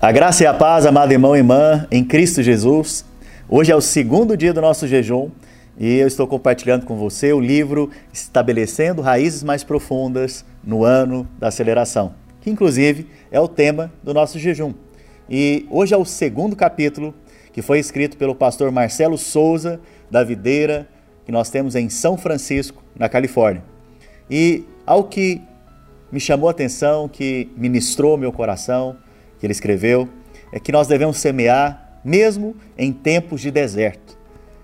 A graça e a paz, amado irmão e irmã, em Cristo Jesus. Hoje é o segundo dia do nosso jejum e eu estou compartilhando com você o livro Estabelecendo Raízes Mais Profundas no Ano da Aceleração, que inclusive é o tema do nosso jejum. E hoje é o segundo capítulo que foi escrito pelo pastor Marcelo Souza, da Videira, que nós temos em São Francisco, na Califórnia. E ao que me chamou a atenção, que ministrou meu coração, que ele escreveu é que nós devemos semear mesmo em tempos de deserto.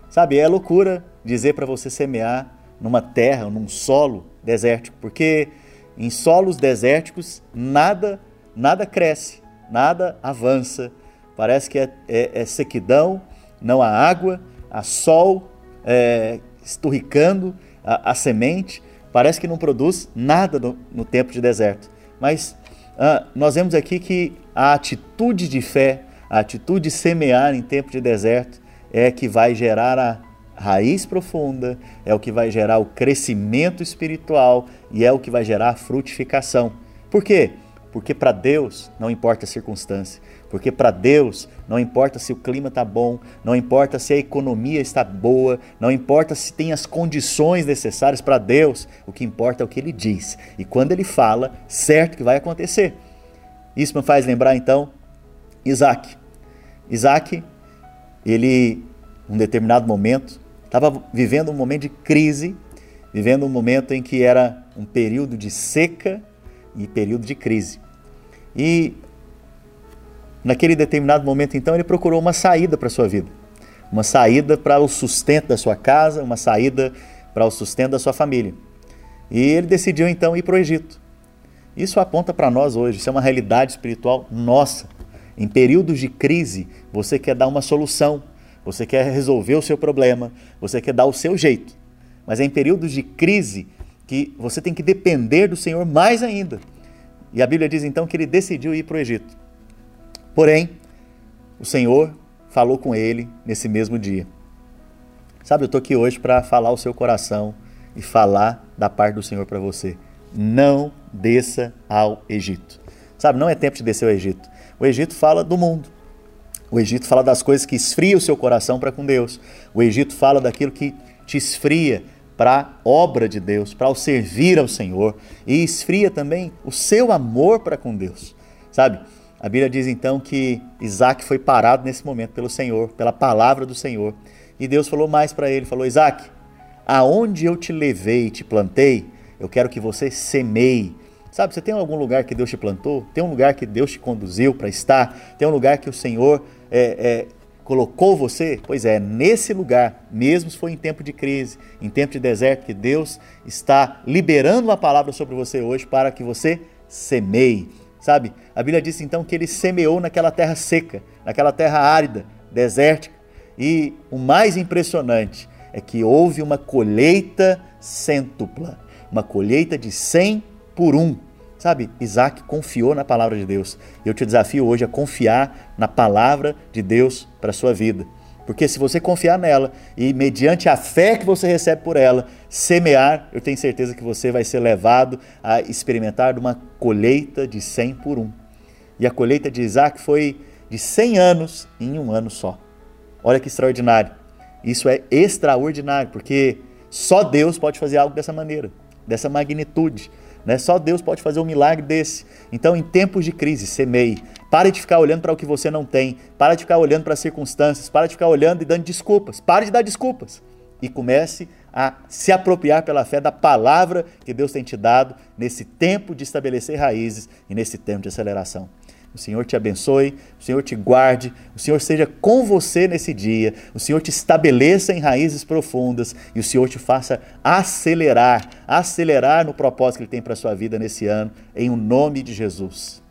Sabe, é loucura dizer para você semear numa terra, num solo desértico, porque em solos desérticos nada, nada cresce, nada avança. Parece que é, é, é sequidão, não há água, há sol é, esturricando a, a, semente. Parece que não produz nada no, no tempo de deserto. Mas ah, nós vemos aqui que a atitude de fé, a atitude de semear em tempo de deserto, é que vai gerar a raiz profunda, é o que vai gerar o crescimento espiritual e é o que vai gerar a frutificação. Por quê? Porque para Deus não importa a circunstância, porque para Deus não importa se o clima está bom, não importa se a economia está boa, não importa se tem as condições necessárias para Deus, o que importa é o que Ele diz. E quando Ele fala, certo que vai acontecer. Isso me faz lembrar então Isaac. Isaac, ele, um determinado momento, estava vivendo um momento de crise, vivendo um momento em que era um período de seca e período de crise. E naquele determinado momento, então, ele procurou uma saída para a sua vida. Uma saída para o sustento da sua casa, uma saída para o sustento da sua família. E ele decidiu então ir para o Egito. Isso aponta para nós hoje, isso é uma realidade espiritual nossa. Em períodos de crise, você quer dar uma solução, você quer resolver o seu problema, você quer dar o seu jeito. Mas é em períodos de crise que você tem que depender do Senhor mais ainda. E a Bíblia diz então que ele decidiu ir para o Egito. Porém, o Senhor falou com ele nesse mesmo dia. Sabe, eu estou aqui hoje para falar o seu coração e falar da parte do Senhor para você não desça ao Egito. Sabe, não é tempo de descer ao Egito. O Egito fala do mundo. O Egito fala das coisas que esfriam o seu coração para com Deus. O Egito fala daquilo que te esfria para a obra de Deus, para o servir ao Senhor. E esfria também o seu amor para com Deus. Sabe? A Bíblia diz então que Isaac foi parado nesse momento pelo Senhor, pela palavra do Senhor. E Deus falou mais para ele: falou, Isaac, aonde eu te levei e te plantei, eu quero que você semeie. Sabe, você tem algum lugar que Deus te plantou? Tem um lugar que Deus te conduziu para estar? Tem um lugar que o Senhor é, é, colocou você? Pois é, nesse lugar, mesmo se for em tempo de crise, em tempo de deserto, que Deus está liberando uma palavra sobre você hoje para que você semeie. Sabe, a Bíblia diz então que ele semeou naquela terra seca, naquela terra árida, desértica. E o mais impressionante é que houve uma colheita cêntupla uma colheita de 100 por um. Sabe, Isaac confiou na palavra de Deus. Eu te desafio hoje a confiar na palavra de Deus para a sua vida. Porque se você confiar nela e, mediante a fé que você recebe por ela, semear, eu tenho certeza que você vai ser levado a experimentar uma colheita de 100 por um. E a colheita de Isaac foi de 100 anos em um ano só. Olha que extraordinário. Isso é extraordinário, porque só Deus pode fazer algo dessa maneira dessa magnitude. Né? Só Deus pode fazer um milagre desse. Então, em tempos de crise, semeie. Pare de ficar olhando para o que você não tem. Pare de ficar olhando para as circunstâncias. Pare de ficar olhando e dando desculpas. Pare de dar desculpas. E comece a se apropriar pela fé da palavra que Deus tem te dado nesse tempo de estabelecer raízes e nesse tempo de aceleração. O Senhor te abençoe, o Senhor te guarde, o Senhor seja com você nesse dia, o Senhor te estabeleça em raízes profundas e o Senhor te faça acelerar, acelerar no propósito que Ele tem para a sua vida nesse ano, em o nome de Jesus.